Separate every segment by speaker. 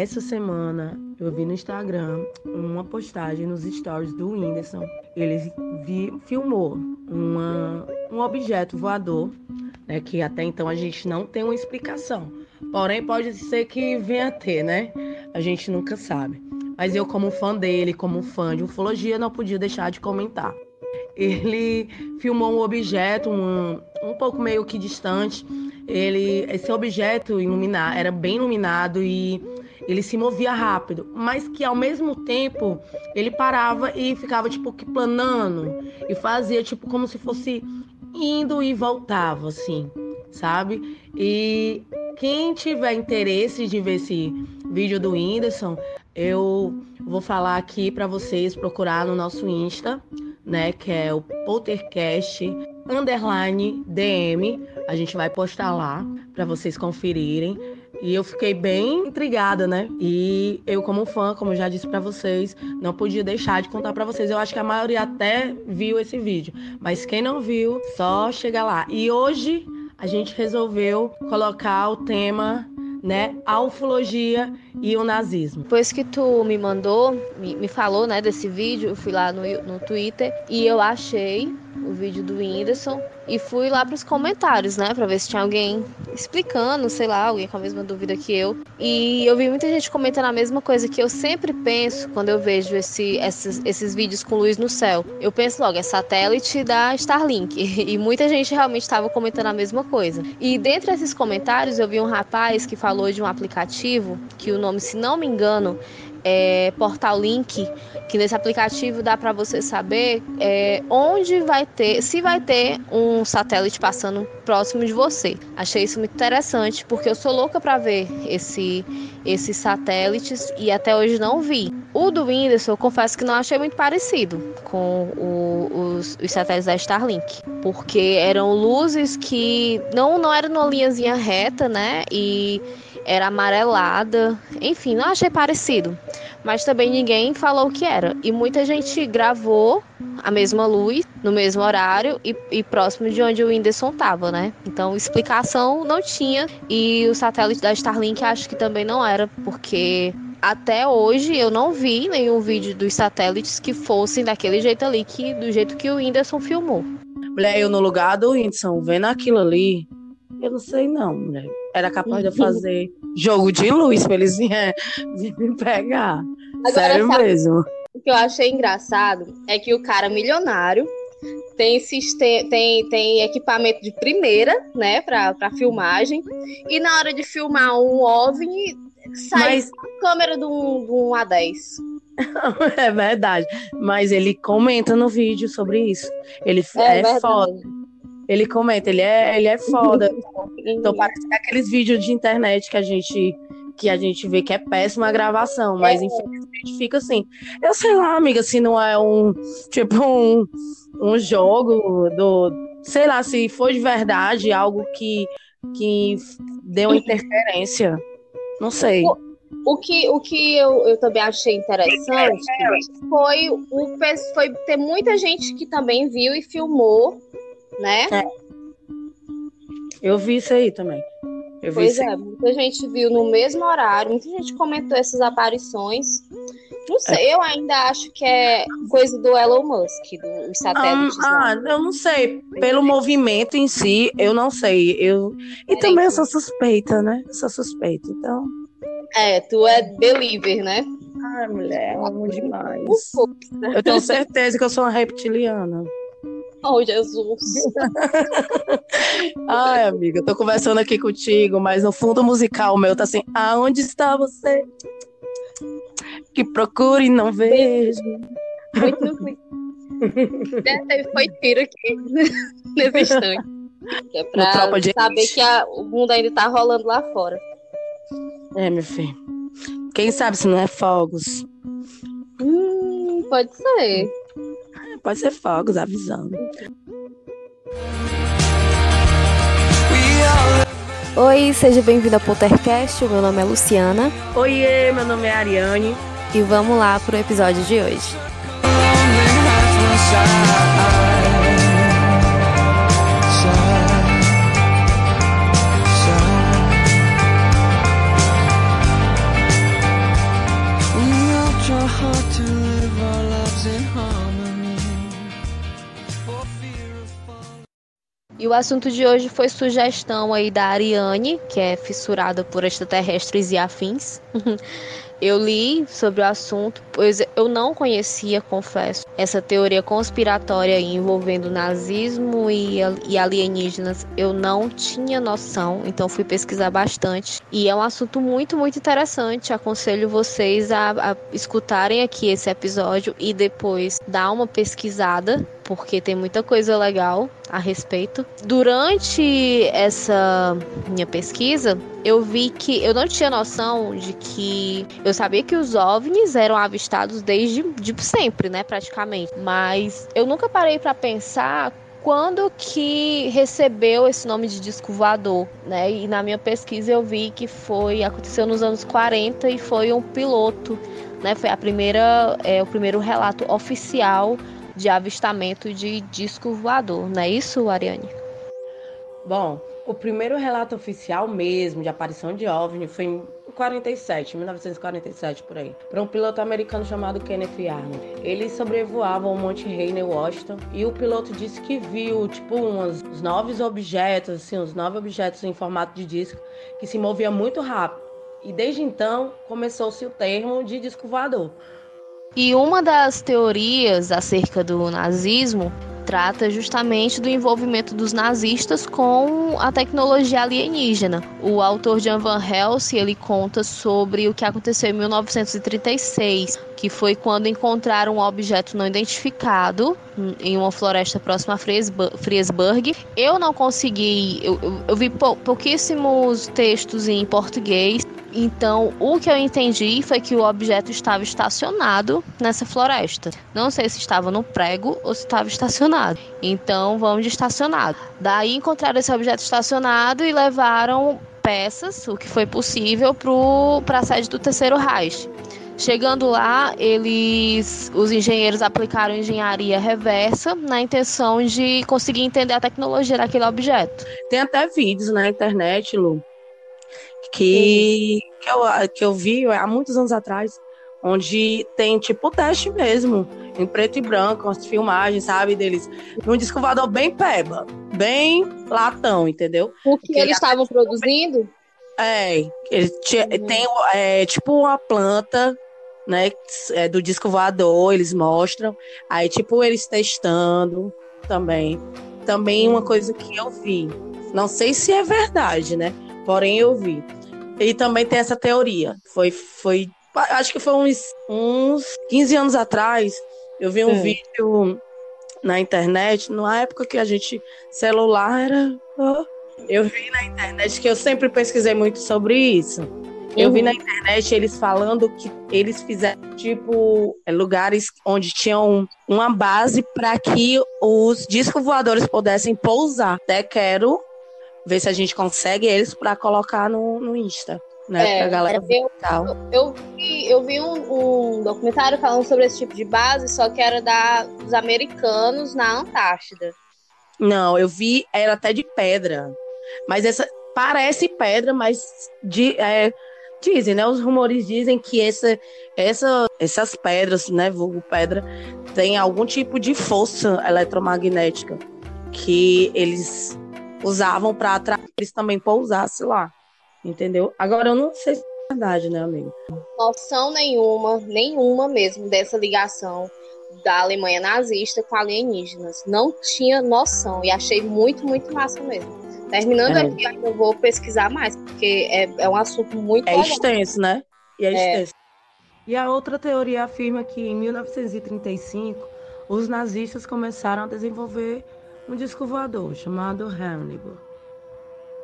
Speaker 1: Essa semana eu vi no Instagram uma postagem nos stories do Whindersson. Ele vi, filmou uma, um objeto voador, né, que até então a gente não tem uma explicação. Porém, pode ser que venha a ter, né? A gente nunca sabe. Mas eu, como fã dele, como fã de ufologia, não podia deixar de comentar. Ele filmou um objeto, um, um pouco meio que distante. Ele, esse objeto iluminar, era bem iluminado e ele se movia rápido, mas que ao mesmo tempo ele parava e ficava tipo que planando e fazia tipo como se fosse indo e voltava assim, sabe? E quem tiver interesse de ver esse vídeo do Whindersson, eu vou falar aqui para vocês procurar no nosso Insta, né, que é o Poltercast underline DM. A gente vai postar lá para vocês conferirem. E eu fiquei bem intrigada, né? E eu, como fã, como já disse para vocês, não podia deixar de contar para vocês. Eu acho que a maioria até viu esse vídeo, mas quem não viu, só chega lá. E hoje a gente resolveu colocar o tema né, a ufologia e o nazismo.
Speaker 2: Depois que tu me mandou, me, me falou, né, desse vídeo, eu fui lá no, no Twitter e eu achei o vídeo do Whindersson e fui lá para os comentários, né, para ver se tinha alguém explicando, sei lá, alguém com a mesma dúvida que eu. E eu vi muita gente comentando a mesma coisa que eu sempre penso quando eu vejo esse, esses, esses vídeos com luz no céu. Eu penso logo, é satélite da Starlink. E muita gente realmente estava comentando a mesma coisa. E dentre esses comentários eu vi um rapaz que falou de um aplicativo que o nome, se não me engano, é, Portal Link, que nesse aplicativo dá para você saber é, onde vai ter, se vai ter um satélite passando próximo de você. Achei isso muito interessante, porque eu sou louca para ver esse, esses satélites e até hoje não vi. O do Whindersson, eu confesso que não achei muito parecido com o, os, os, satélites da Starlink, porque eram luzes que não, não eram numa linhazinha reta, né? E era amarelada. Enfim, não achei parecido. Mas também ninguém falou o que era. E muita gente gravou a mesma luz, no mesmo horário e, e próximo de onde o Whindersson estava, né? Então, explicação não tinha. E o satélite da Starlink acho que também não era, porque até hoje eu não vi nenhum vídeo dos satélites que fossem daquele jeito ali, que, do jeito que o Whindersson filmou.
Speaker 1: Mulher, eu no lugar do Whindersson, vendo aquilo ali, eu não sei não, mulher. Era capaz de fazer jogo de luz pra eles virem me pegar. Agora, Sério mesmo.
Speaker 2: O que eu achei engraçado é que o cara milionário tem, tem, tem equipamento de primeira, né, pra, pra filmagem. E na hora de filmar um OVNI, sai Mas... a câmera de um, de um A10.
Speaker 1: é verdade. Mas ele comenta no vídeo sobre isso. Ele é, é foda. Ele comenta, ele é, ele é foda. então parece é aqueles vídeos de internet que a gente que a gente vê que é péssima a gravação, mas é. infelizmente fica assim. Eu sei lá, amiga, se não é um tipo um, um jogo do, sei lá, se for de verdade algo que que deu interferência. Não sei.
Speaker 2: O, o que, o que eu, eu também achei interessante foi, o, foi ter muita gente que também viu e filmou né? É.
Speaker 1: Eu vi isso aí também. Eu
Speaker 2: pois é, muita gente viu no mesmo horário, muita gente comentou essas aparições. Não sei, é. eu ainda acho que é coisa do Elon Musk, dos satélites.
Speaker 1: Ah, ah, eu não sei. Pelo movimento em si, eu não sei. Eu... E é, também eu sou suspeita, né? Eu sou suspeita, então.
Speaker 2: É, tu é believer, né?
Speaker 1: Ai, mulher, amo demais. Eu tenho certeza que eu sou uma reptiliana.
Speaker 2: Oh, Jesus.
Speaker 1: Ai, amiga, tô conversando aqui contigo, mas no fundo musical meu tá assim: aonde está você? Que procure e não vejo.
Speaker 2: Muito no Foi tiro aqui nesse instante. é pra saber que a, o mundo ainda tá rolando lá fora.
Speaker 1: É, meu filho. Quem sabe se não é fogos?
Speaker 2: Hum, pode ser.
Speaker 1: Pode ser fogos avisando.
Speaker 2: Oi, seja bem-vindo ao Pottercast. O meu nome é Luciana.
Speaker 1: Oiê, meu nome é Ariane.
Speaker 2: E vamos lá pro episódio de hoje. O assunto de hoje foi sugestão aí da Ariane, que é fissurada por extraterrestres e afins. Eu li sobre o assunto, pois eu não conhecia, confesso, essa teoria conspiratória envolvendo nazismo e, alienígenas. Eu não tinha noção, então fui pesquisar bastante. E é um assunto muito, muito interessante. Aconselho vocês a, a escutarem aqui esse episódio e depois dar uma pesquisada porque tem muita coisa legal a respeito. Durante essa minha pesquisa, eu vi que eu não tinha noção de que eu sabia que os OVNIs eram avistados desde de sempre, né, praticamente. Mas eu nunca parei para pensar quando que recebeu esse nome de disco voador, né? E na minha pesquisa eu vi que foi aconteceu nos anos 40 e foi um piloto, né? Foi a primeira é, o primeiro relato oficial de avistamento de disco voador, não é isso, Ariane?
Speaker 1: Bom, o primeiro relato oficial mesmo de aparição de OVNI foi em 47, 1947 por aí, para um piloto americano chamado Kenneth Arnold. Ele sobrevoava o Monte Rainier, Washington, e o piloto disse que viu tipo uns, uns nove objetos, assim, uns nove objetos em formato de disco que se movia muito rápido. E desde então começou-se o termo de disco voador.
Speaker 2: E uma das teorias acerca do nazismo trata justamente do envolvimento dos nazistas com a tecnologia alienígena. O autor Jan Van Helsing ele conta sobre o que aconteceu em 1936, que foi quando encontraram um objeto não identificado em uma floresta próxima a Friesburg. Eu não consegui, eu, eu, vi pou, pouquíssimos textos em português então, o que eu entendi foi que o objeto estava estacionado nessa floresta. Não sei se estava no prego ou se estava estacionado. Então, vamos de estacionado. Daí encontraram esse objeto estacionado e levaram peças, o que foi possível, para a sede do terceiro Reich. Chegando lá, eles, os engenheiros aplicaram engenharia reversa na intenção de conseguir entender a tecnologia daquele objeto.
Speaker 1: Tem até vídeos na internet, Lu, que, que, eu, que eu vi há muitos anos atrás, onde tem tipo teste mesmo, em preto e branco, as filmagens, sabe, deles. Um disco voador bem peba, bem latão, entendeu?
Speaker 2: O que eles estavam produzindo?
Speaker 1: É, ele uhum. tem é, tipo uma planta, né, é, do disco voador, eles mostram, aí tipo eles testando também. Também uma coisa que eu vi, não sei se é verdade, né, porém eu vi e também tem essa teoria. Foi, foi acho que foi uns, uns 15 anos atrás, eu vi um Sim. vídeo na internet, na época que a gente celular era. eu vi na internet que eu sempre pesquisei muito sobre isso. Eu uhum. vi na internet eles falando que eles fizeram tipo é, lugares onde tinham uma base para que os discos voadores pudessem pousar. Até quero ver se a gente consegue eles para colocar no, no Insta. Né, é, galera
Speaker 2: eu, eu, eu, vi, eu vi um, um, documentário falando sobre esse tipo de base, só que era da, dos americanos na Antártida.
Speaker 1: Não, eu vi, era até de pedra. Mas essa parece pedra, mas de, é, dizem, né? Os rumores dizem que essa, essa, essas pedras, né? Vulgo pedra, tem algum tipo de força eletromagnética que eles usavam para atrair eles também pousassem lá. Entendeu? Agora eu não sei se é verdade, né, amigo?
Speaker 2: Noção nenhuma, nenhuma mesmo dessa ligação da Alemanha nazista com alienígenas. Não tinha noção e achei muito, muito massa mesmo. Terminando é. aqui, eu vou pesquisar mais, porque é, é um assunto muito.
Speaker 1: É extenso, né? E é, é extenso. E a outra teoria afirma que em 1935 os nazistas começaram a desenvolver um disco voador chamado Hannibal.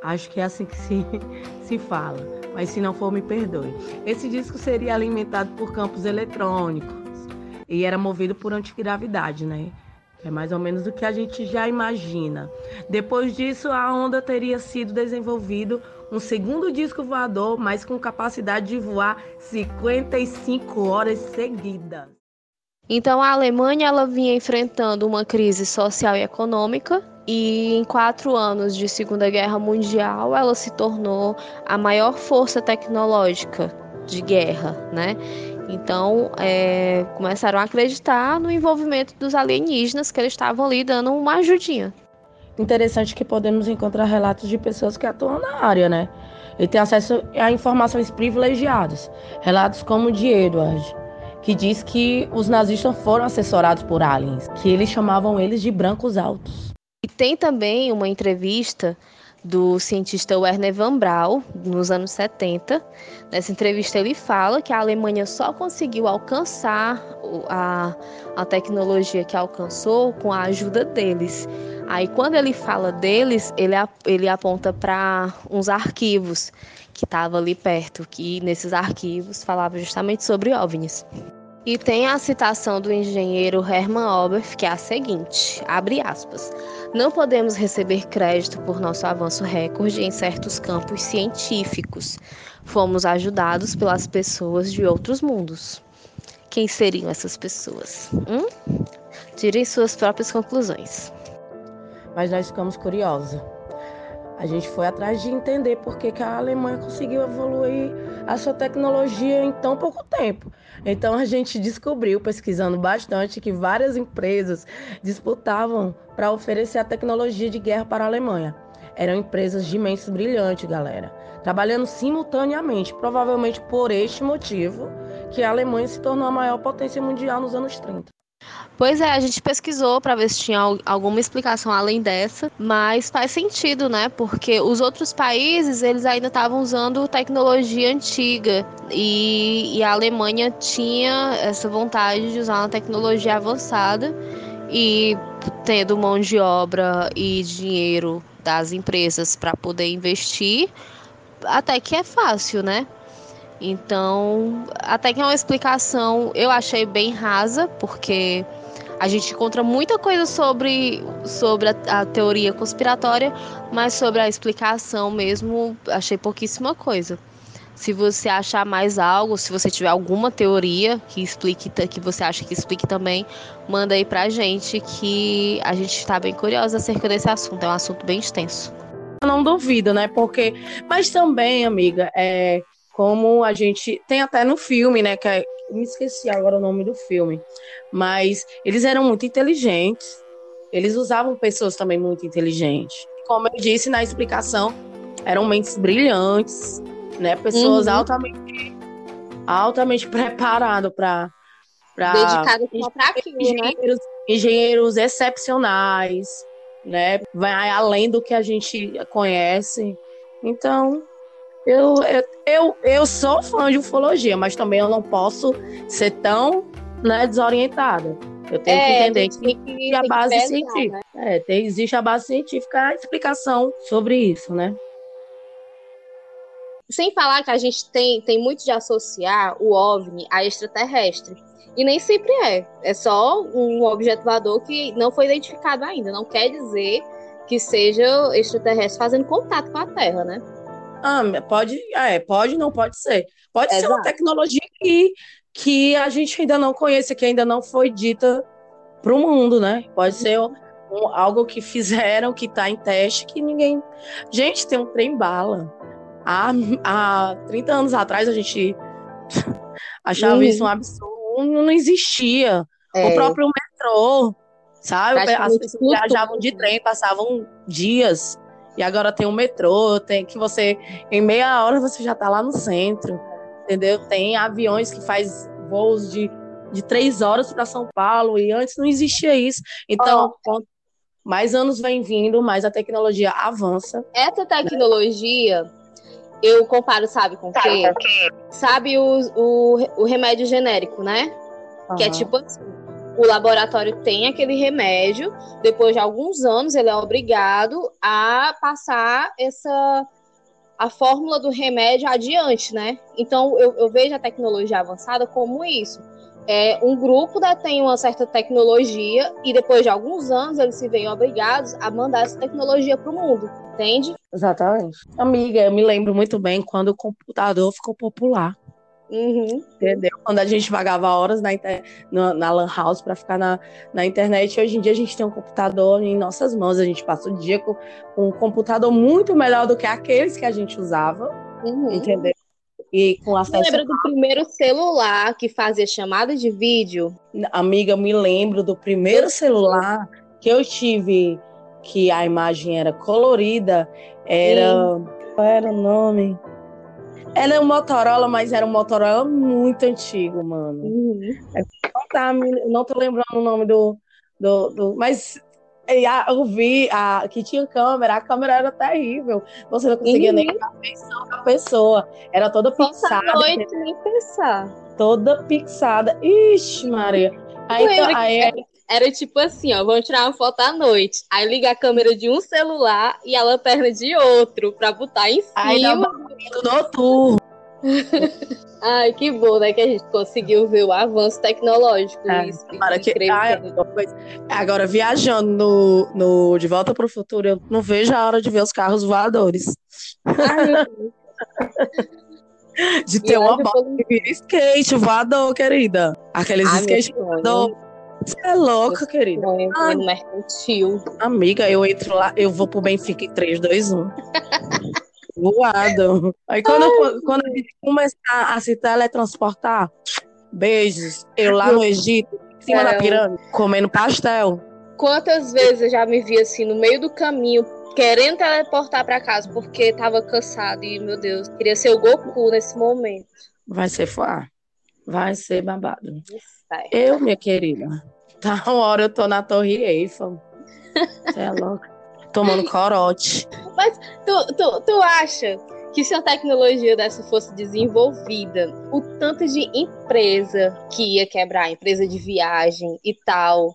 Speaker 1: Acho que é assim que se, se fala, mas se não for, me perdoe. Esse disco seria alimentado por campos eletrônicos e era movido por antigravidade, né? É mais ou menos o que a gente já imagina. Depois disso, a onda teria sido desenvolvido um segundo disco voador, mas com capacidade de voar 55 horas seguidas.
Speaker 2: Então a Alemanha ela vinha enfrentando uma crise social e econômica e em quatro anos de Segunda Guerra Mundial ela se tornou a maior força tecnológica de guerra, né? Então é, começaram a acreditar no envolvimento dos alienígenas que eles estavam ali dando uma ajudinha.
Speaker 1: interessante que podemos encontrar relatos de pessoas que atuam na área, né? E tem acesso a informações privilegiadas. Relatos como o de Edward, que diz que os nazistas foram assessorados por aliens, que eles chamavam eles de brancos altos.
Speaker 2: E tem também uma entrevista do cientista Werner Van Braun, nos anos 70. Nessa entrevista, ele fala que a Alemanha só conseguiu alcançar a, a tecnologia que alcançou com a ajuda deles. Aí, quando ele fala deles, ele, ele aponta para uns arquivos que estavam ali perto, que nesses arquivos falava justamente sobre OVNIs. E tem a citação do engenheiro Hermann Oberth, que é a seguinte, abre aspas, não podemos receber crédito por nosso avanço recorde em certos campos científicos. Fomos ajudados pelas pessoas de outros mundos. Quem seriam essas pessoas? Hum? Tirem suas próprias conclusões.
Speaker 1: Mas nós ficamos curiosos a gente foi atrás de entender por que, que a Alemanha conseguiu evoluir a sua tecnologia em tão pouco tempo. Então a gente descobriu, pesquisando bastante, que várias empresas disputavam para oferecer a tecnologia de guerra para a Alemanha. Eram empresas de imenso brilhante, galera, trabalhando simultaneamente, provavelmente por este motivo que a Alemanha se tornou a maior potência mundial nos anos 30.
Speaker 2: Pois é, a gente pesquisou para ver se tinha alguma explicação além dessa, mas faz sentido, né? Porque os outros países, eles ainda estavam usando tecnologia antiga e, e, a Alemanha tinha essa vontade de usar uma tecnologia avançada e tendo mão de obra e dinheiro das empresas para poder investir, até que é fácil, né? Então, até que é uma explicação, eu achei bem rasa, porque a gente encontra muita coisa sobre, sobre a, a, teoria conspiratória, mas sobre a explicação mesmo, achei pouquíssima coisa. Se você achar mais algo, se você tiver alguma teoria que explique, que você acha que explique também, manda aí pra gente que a gente está bem curiosa acerca desse assunto. É um assunto bem extenso.
Speaker 1: Não duvido, né? Porque, mas também, amiga, é como a gente tem até no filme, né? Que é, me esqueci agora o nome do filme, mas eles eram muito inteligentes. Eles usavam pessoas também muito inteligentes. Como eu disse na explicação, eram mentes brilhantes, né? Pessoas uhum. altamente altamente preparadas para
Speaker 2: para dedicadas para aquilo,
Speaker 1: engenheiros, né? engenheiros excepcionais, né? Vai além do que a gente conhece. Então, eu, eu, eu, eu sou fã de ufologia, mas também eu não posso ser tão né, desorientada. Eu tenho é, que entender que, que, que a base pesar, científica. Né? É, tem, existe a base científica, a explicação sobre isso, né?
Speaker 2: Sem falar que a gente tem, tem muito de associar o OVNI a extraterrestre. E nem sempre é. É só um objeto voador que não foi identificado ainda. Não quer dizer que seja extraterrestre fazendo contato com a Terra, né?
Speaker 1: Ah, pode, é, pode, não pode ser. Pode Exato. ser uma tecnologia que, que a gente ainda não conhece, que ainda não foi dita para o mundo, né? Pode ser um, algo que fizeram, que está em teste, que ninguém. Gente, tem um trem bala. Há, há 30 anos atrás a gente achava uhum. isso um absurdo, não existia. É. O próprio metrô, sabe? As pessoas viajavam de trem, passavam dias e agora tem o metrô, tem que você, em meia hora, você já está lá no centro, entendeu? Tem aviões que faz voos de, de três horas para São Paulo, e antes não existia isso. Então, oh. mais anos vem vindo, mais a tecnologia avança.
Speaker 2: Essa tecnologia, né? eu comparo, sabe com o quê? Sabe o, o, o remédio genérico, né? Uhum. Que é tipo assim o laboratório tem aquele remédio, depois de alguns anos ele é obrigado a passar essa a fórmula do remédio adiante, né? Então eu, eu vejo a tecnologia avançada como isso. É, um grupo detém uma certa tecnologia e depois de alguns anos eles se veem obrigados a mandar essa tecnologia para o mundo, entende?
Speaker 1: Exatamente. Amiga, eu me lembro muito bem quando o computador ficou popular.
Speaker 2: Uhum.
Speaker 1: Entendeu? Quando a gente pagava horas na, na, na Lan House para ficar na, na internet, hoje em dia a gente tem um computador em nossas mãos. A gente passa o dia com, com um computador muito melhor do que aqueles que a gente usava. Uhum. Entendeu?
Speaker 2: E com acesso. Você lembra do primeiro celular que fazia chamada de vídeo?
Speaker 1: Amiga, me lembro do primeiro celular que eu tive que a imagem era colorida, era. Sim. Qual era o nome? Ela é um Motorola, mas era um Motorola muito antigo, mano. Uhum. Não, tá, não tô lembrando o nome do. do, do mas eu vi a, que tinha câmera, a câmera era terrível. Você não conseguia uhum. nem ver a feição da pessoa. Era toda pixada.
Speaker 2: noite nem pensar.
Speaker 1: Toda pixada. Ixi, Maria. Aí, então, aí,
Speaker 2: era, era, tipo assim, ó, vamos tirar uma foto à noite. Aí liga a câmera de um celular e a lanterna de outro pra botar em cima. Aí dá
Speaker 1: noturno.
Speaker 2: Ai, que bom, né? Que a gente conseguiu ver o avanço tecnológico. É, isso,
Speaker 1: para que, ah, Agora, viajando no, no De Volta para o Futuro, eu não vejo a hora de ver os carros voadores. Ai, de ter uma bola que vira skate voador, querida. Aqueles Ai, skate voador. Você é louca, querida.
Speaker 2: Ai, no mercantil.
Speaker 1: Amiga, eu entro lá, eu vou pro Benfica em 3, 2, 1. voado. Aí quando, quando a gente começar a se teletransportar, beijos, eu lá no Egito, em cima é. da pirâmide, comendo pastel.
Speaker 2: Quantas vezes eu já me vi assim no meio do caminho, querendo teleportar para casa porque tava cansado e, meu Deus, queria ser o Goku nesse momento.
Speaker 1: Vai ser foar. Vai ser babado. Eu, minha querida, tá uma hora eu tô na Torre Eiffel. Você é louca tomando corote.
Speaker 2: Mas tu, tu, tu acha que se a tecnologia dessa fosse desenvolvida, o tanto de empresa que ia quebrar, empresa de viagem e tal,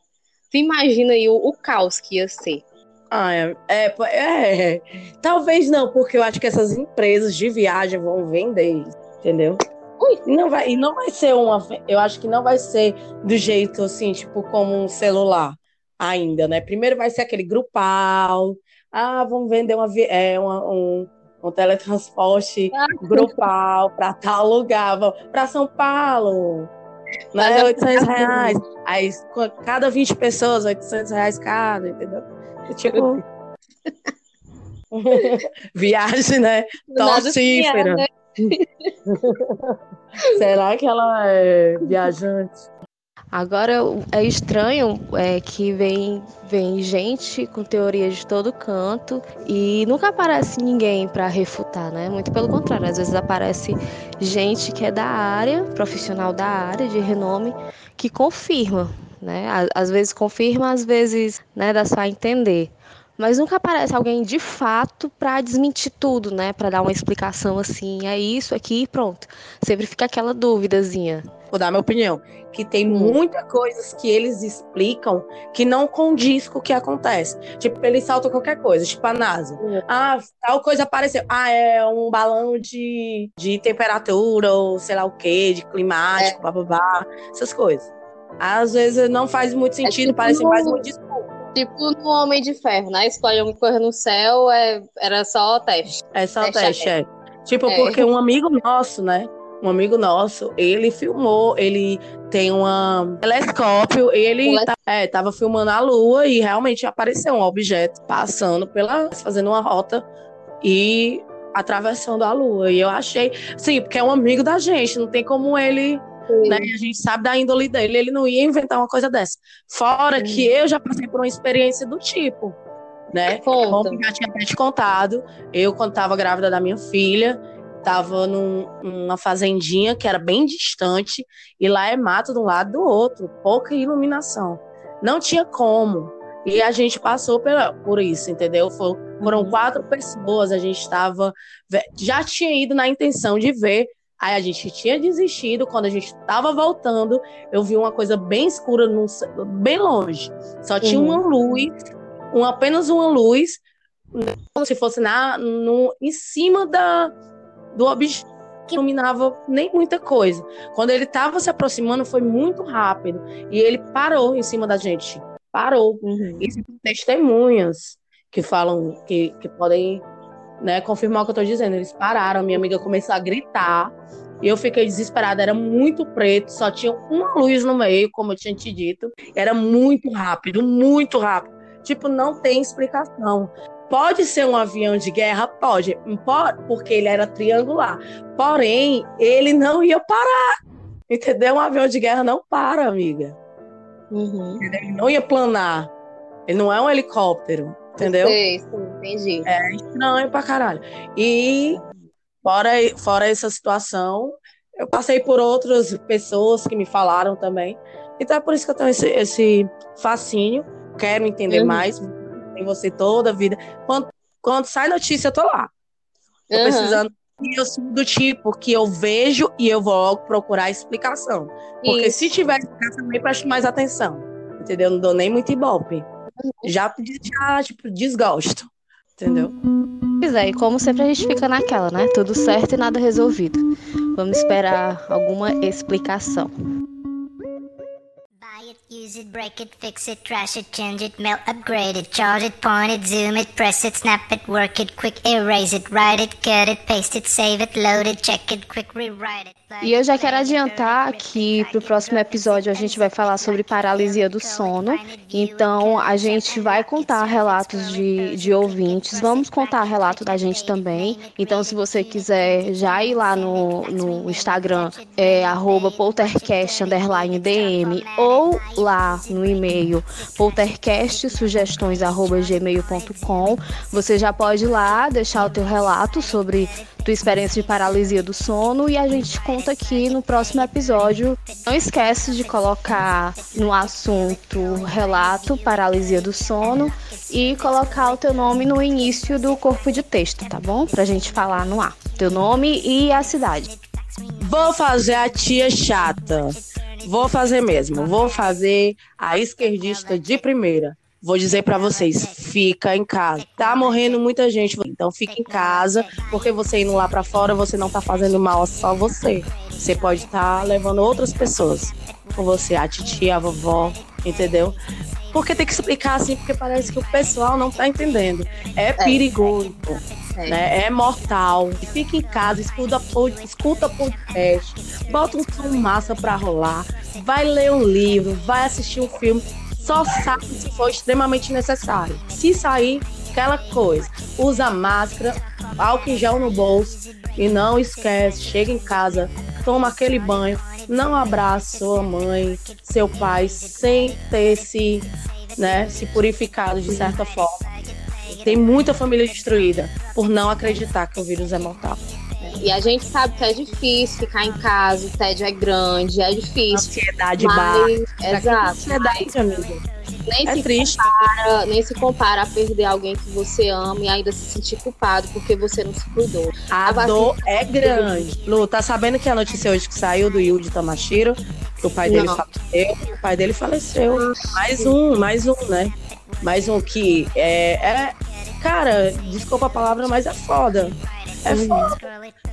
Speaker 2: tu imagina aí o, o caos que ia ser?
Speaker 1: Ah, é, é, é, Talvez não, porque eu acho que essas empresas de viagem vão vender, entendeu? Ui. Não vai, e não vai ser uma. Eu acho que não vai ser do jeito assim, tipo, como um celular ainda, né? Primeiro vai ser aquele grupal. Ah, vamos vender uma, é, uma, um, um teletransporte ah. grupal para tal lugar, para São Paulo. Né? 800 reais. Aí, cada 20 pessoas, 800 reais cada, entendeu? Tipo. Viagem, né? Torcífera. Né? Será que ela é viajante?
Speaker 2: Agora é estranho é, que vem, vem gente com teorias de todo canto e nunca aparece ninguém para refutar, né? Muito pelo contrário, às vezes aparece gente que é da área, profissional da área, de renome, que confirma, né? Às vezes confirma, às vezes né, dá só a entender mas nunca aparece alguém de fato para desmentir tudo, né? Para dar uma explicação assim, é isso aqui e pronto. Sempre fica aquela dúvidazinha.
Speaker 1: Vou dar minha opinião, que tem hum. muitas coisas que eles explicam que não condiz com o que acontece. Tipo, eles saltam qualquer coisa, tipo a NASA. Hum. Ah, tal coisa apareceu. Ah, é um balão de, de temperatura ou sei lá o que, de climático, é. blá, blá, blá, essas coisas. Às vezes não faz muito é sentido, é tipo parece mais um desculpa.
Speaker 2: Tipo no Homem de Ferro, né? Escolhe uma coisa no céu, é, era só teste.
Speaker 1: É só teste, teste é. Tipo, é. porque um amigo nosso, né? Um amigo nosso, ele filmou, ele tem um telescópio, ele tá, é, tava filmando a lua e realmente apareceu um objeto passando pela. fazendo uma rota e atravessando a lua. E eu achei. Sim, porque é um amigo da gente, não tem como ele né? A gente sabe da índole dele, ele não ia inventar uma coisa dessa. Fora Sim. que eu já passei por uma experiência do tipo, né? Conta. Como já tinha até te contado, eu quando estava grávida da minha filha, estava num, numa fazendinha que era bem distante e lá é mato de um lado do outro, pouca iluminação. Não tinha como. E a gente passou pela, por isso, entendeu? foram uhum. quatro pessoas, a gente estava. Já tinha ido na intenção de ver Aí a gente tinha desistido, quando a gente estava voltando, eu vi uma coisa bem escura, num, bem longe. Só tinha uhum. uma luz, um, apenas uma luz, como se fosse na, no, em cima da, do objeto que iluminava nem muita coisa. Quando ele estava se aproximando, foi muito rápido. E ele parou em cima da gente. Parou. Uhum. E testemunhas que falam, que, que podem né, confirmar o que eu tô dizendo. Eles pararam, minha amiga começou a gritar. E eu fiquei desesperada, era muito preto, só tinha uma luz no meio, como eu tinha te dito. Era muito rápido, muito rápido. Tipo, não tem explicação. Pode ser um avião de guerra? Pode, porque ele era triangular. Porém, ele não ia parar. Entendeu? Um avião de guerra não para, amiga. Uhum. Ele não ia planar. Ele não é um helicóptero. Entendeu?
Speaker 2: Sei, sim, entendi.
Speaker 1: É estranho pra caralho. E fora, fora essa situação, eu passei por outras pessoas que me falaram também. Então é por isso que eu tenho esse, esse fascínio. Quero entender uhum. mais em você toda a vida. Quando, quando sai notícia, eu tô lá. Tô uhum. precisando. E eu sou do tipo que eu vejo e eu vou logo procurar explicação. Porque isso. se tiver explicação, também preste mais atenção. Entendeu? Não dou nem muito ibope. Já, já, tipo, desgosto. Entendeu?
Speaker 2: Pois é, e como sempre a gente fica naquela, né? Tudo certo e nada resolvido. Vamos esperar alguma explicação. Use it, break it, fix it, trash it, change it, melt, upgrade it, charge it, point it, zoom it, press it, snap it, work it, quick erase it, write it, cut it, paste it, save it, load it, check it, quick rewrite it. E eu já quero adiantar que para o próximo episódio a gente vai falar sobre paralisia do sono. Então a gente vai contar relatos de, de ouvintes, vamos contar relato da gente também. Então se você quiser já ir lá no, no Instagram, é poltercast_dm ou lá no e-mail poltercastsugestões@gmail.com, você já pode ir lá deixar o teu relato sobre tua experiência de paralisia do sono e a gente conta aqui no próximo episódio. Não esquece de colocar no assunto relato paralisia do sono e colocar o teu nome no início do corpo de texto, tá bom? Pra gente falar no ar. Teu nome e a cidade.
Speaker 1: Vou fazer a tia chata. Vou fazer mesmo. Vou fazer a esquerdista de primeira. Vou dizer para vocês, fica em casa. Tá morrendo muita gente, então fica em casa, porque você indo lá para fora, você não tá fazendo mal a só você. Você pode estar tá levando outras pessoas com você, a titia, a vovó, entendeu? Porque tem que explicar assim, porque parece que o pessoal não tá entendendo. É, é. perigoso, é. Né? é mortal. Fica em casa, escuta, escuta podcast, bota um som massa pra rolar, vai ler um livro, vai assistir um filme só sai se for extremamente necessário. Se sair, aquela coisa, usa máscara, álcool em gel no bolso e não esquece, chega em casa, toma aquele banho, não abraça sua mãe, seu pai, sem ter se, né, se purificado de certa forma. Tem muita família destruída por não acreditar que o vírus é mortal.
Speaker 2: E a gente sabe que é difícil ficar em casa, o tédio é grande, é difícil.
Speaker 1: Ansiedade baixa.
Speaker 2: Exato. Ansiedade, amiga. Nem é se triste. Compara, nem se compara a perder alguém que você ama e ainda se sentir culpado porque você não se cuidou.
Speaker 1: A, a dor é grande. Lu, tá sabendo que a notícia hoje que saiu do Yuji Tamashiro? Que o pai dele não. faleceu. O pai dele faleceu. Mais um, mais um, né? Mais um que é, é. Cara, desculpa a palavra, mas é foda. É foda.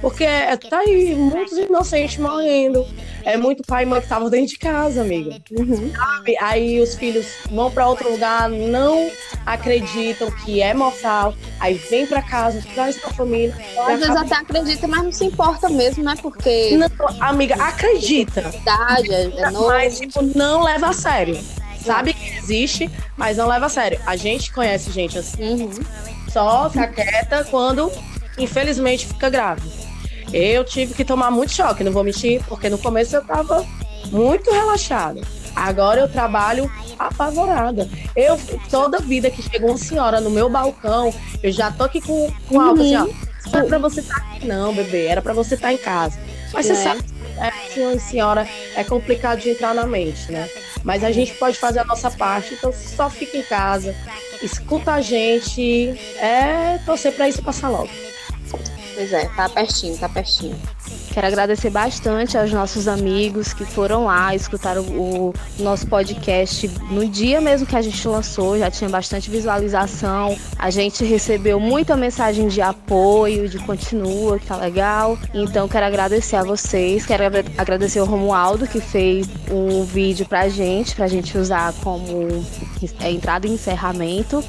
Speaker 1: Porque é, tá aí muitos inocentes morrendo. É muito pai e mãe que estavam dentro de casa, amiga. Uhum. Aí os filhos vão para outro lugar, não acreditam que é mortal. Aí vem para casa, traz pra família.
Speaker 2: Às vezes até acredita, mas não se importa mesmo, né? Porque.
Speaker 1: Não, amiga, acredita.
Speaker 2: Verdade, é, é novo.
Speaker 1: Mas, tipo, não leva a sério. Sabe que existe, mas não leva a sério. A gente conhece gente assim. Uhum. Só se aquieta quando infelizmente fica grave. Eu tive que tomar muito choque, não vou mentir, porque no começo eu tava muito relaxada. Agora eu trabalho apavorada. Eu, toda vida que chega uma senhora no meu balcão, eu já tô aqui com, com algo assim, ó. Não era pra você estar tá aqui, não, bebê. Era pra você estar tá em casa. Mas é. você sabe, é, senhora, é complicado de entrar na mente, né? Mas a gente pode fazer a nossa parte, então só fica em casa, escuta a gente, é torcer pra isso passar logo.
Speaker 2: Pois é, tá pertinho, tá pertinho. Quero agradecer bastante aos nossos amigos que foram lá, escutaram o, nosso podcast no dia mesmo que a gente lançou, já tinha bastante visualização. A gente recebeu muita mensagem de apoio, de continua, que tá legal. Então quero agradecer a vocês, quero agradecer o Romualdo que fez um vídeo pra gente, pra gente usar como é, entrada e encerramento.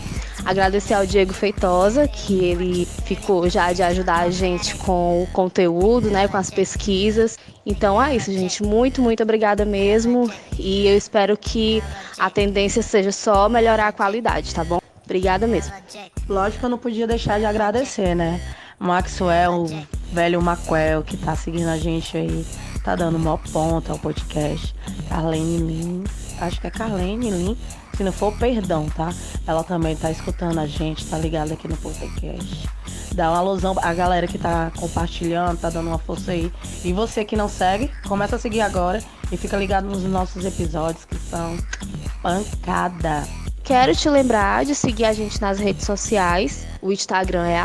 Speaker 2: Agradecer ao Diego Feitosa, que ele ficou já de ajudar a gente com o conteúdo, né, com as pesquisas. Então é isso, gente. Muito, muito obrigada mesmo. E eu espero que a tendência seja só melhorar a qualidade, tá bom? Obrigada mesmo.
Speaker 1: Lógico que eu não podia deixar de agradecer, né? Maxwell, o velho Maquel, que tá seguindo a gente aí, tá dando maior ponta ao podcast. Carlene Lin, acho que é Carlene Lin, Se não for perdão, tá? Ela também tá escutando a gente, tá ligada aqui no podcast. Dá uma alusão a galera que tá compartilhando, tá dando uma força aí. E você que não segue, começa a seguir agora e fica ligado nos nossos episódios que são pancada.
Speaker 2: Quero te lembrar de seguir a gente nas redes sociais. O Instagram é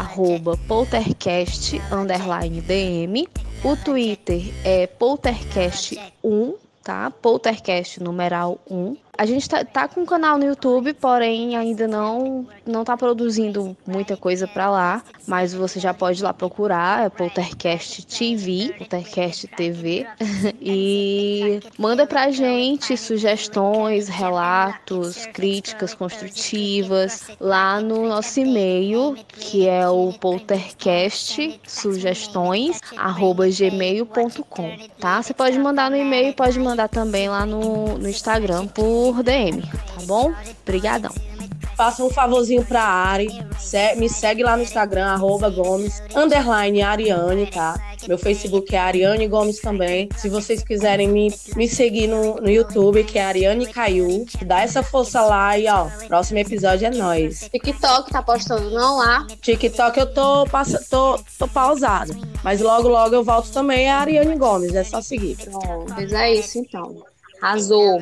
Speaker 2: poltercast_dm. O Twitter é poltercast1, tá? Poltercast numeral 1. A gente tá, tá, com um canal no YouTube, porém ainda não não tá produzindo muita coisa para lá, mas você já pode ir lá procurar, é Poltercast TV, Poltercast TV, e manda pra gente sugestões, relatos, críticas construtivas lá no nosso e-mail, que é o poltercastsugestões@gmail.com, tá? Você pode mandar no e-mail, pode mandar também lá no, no Instagram por por DM, tá bom? Obrigadão.
Speaker 1: Faça um favorzinho pra Ari, me segue lá no Instagram, arroba Gomes, underline Ariane, tá? Meu Facebook é Ariane Gomes também. Se vocês quiserem me, me seguir no, no YouTube, que é Ariane Caiu, dá essa força lá e ó, próximo episódio é nós.
Speaker 2: TikTok tá postando não lá?
Speaker 1: TikTok eu tô, tô, tô pausada, mas logo logo eu volto também, é Ariane Gomes, é só seguir.
Speaker 2: Pronto, mas é isso então. Arrasou.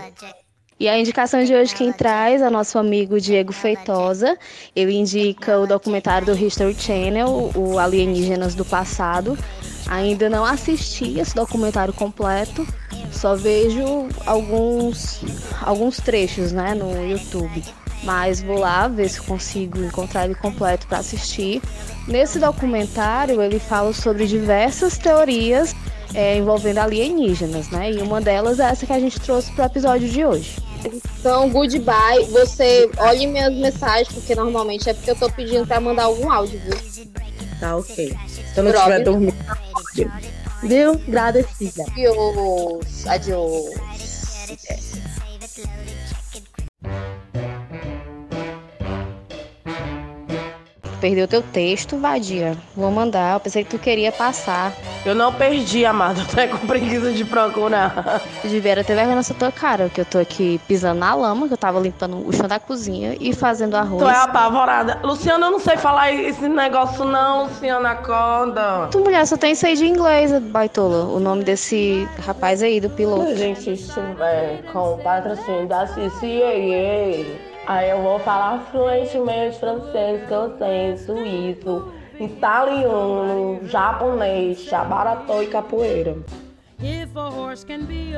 Speaker 2: E a indicação de hoje quem traz é nosso amigo Diego Feitosa. Ele indica o documentário do History Channel, o Alienígenas do Passado. Ainda não assisti esse documentário completo, só vejo alguns, alguns trechos né, no YouTube. Mas vou lá ver se consigo encontrar ele completo para assistir. Nesse documentário, ele fala sobre diversas teorias é, envolvendo alienígenas, né? E uma delas é essa que a gente trouxe para o episódio de hoje. Então, goodbye. Você olhe minhas mensagens, porque normalmente é porque eu tô pedindo pra mandar algum áudio, viu?
Speaker 1: Tá, ok. Se eu não estiver dormindo. Viu? Agradecida.
Speaker 2: Adiós. Adiós. Perdeu teu texto, vadia. Vou mandar. Eu pensei que tu queria passar.
Speaker 1: Eu não perdi, amado. Eu tô com preguiça de procurar.
Speaker 2: Eu devia ter vergonha nessa tua cara, que eu tô aqui pisando na lama, que eu tava limpando o chão da cozinha e fazendo arroz.
Speaker 1: Tu é apavorada. Luciana, eu não sei falar esse negócio não, Luciana, acorda.
Speaker 2: Tu, mulher, só tem isso aí de inglês, baitola. O nome desse rapaz aí, do piloto.
Speaker 1: A gente é, com o patrocínio da CCAA. Aí eu vou falar fluentemente francês, sei, suíço, italiano, japonês, chabaratô e capoeira. If a horse can be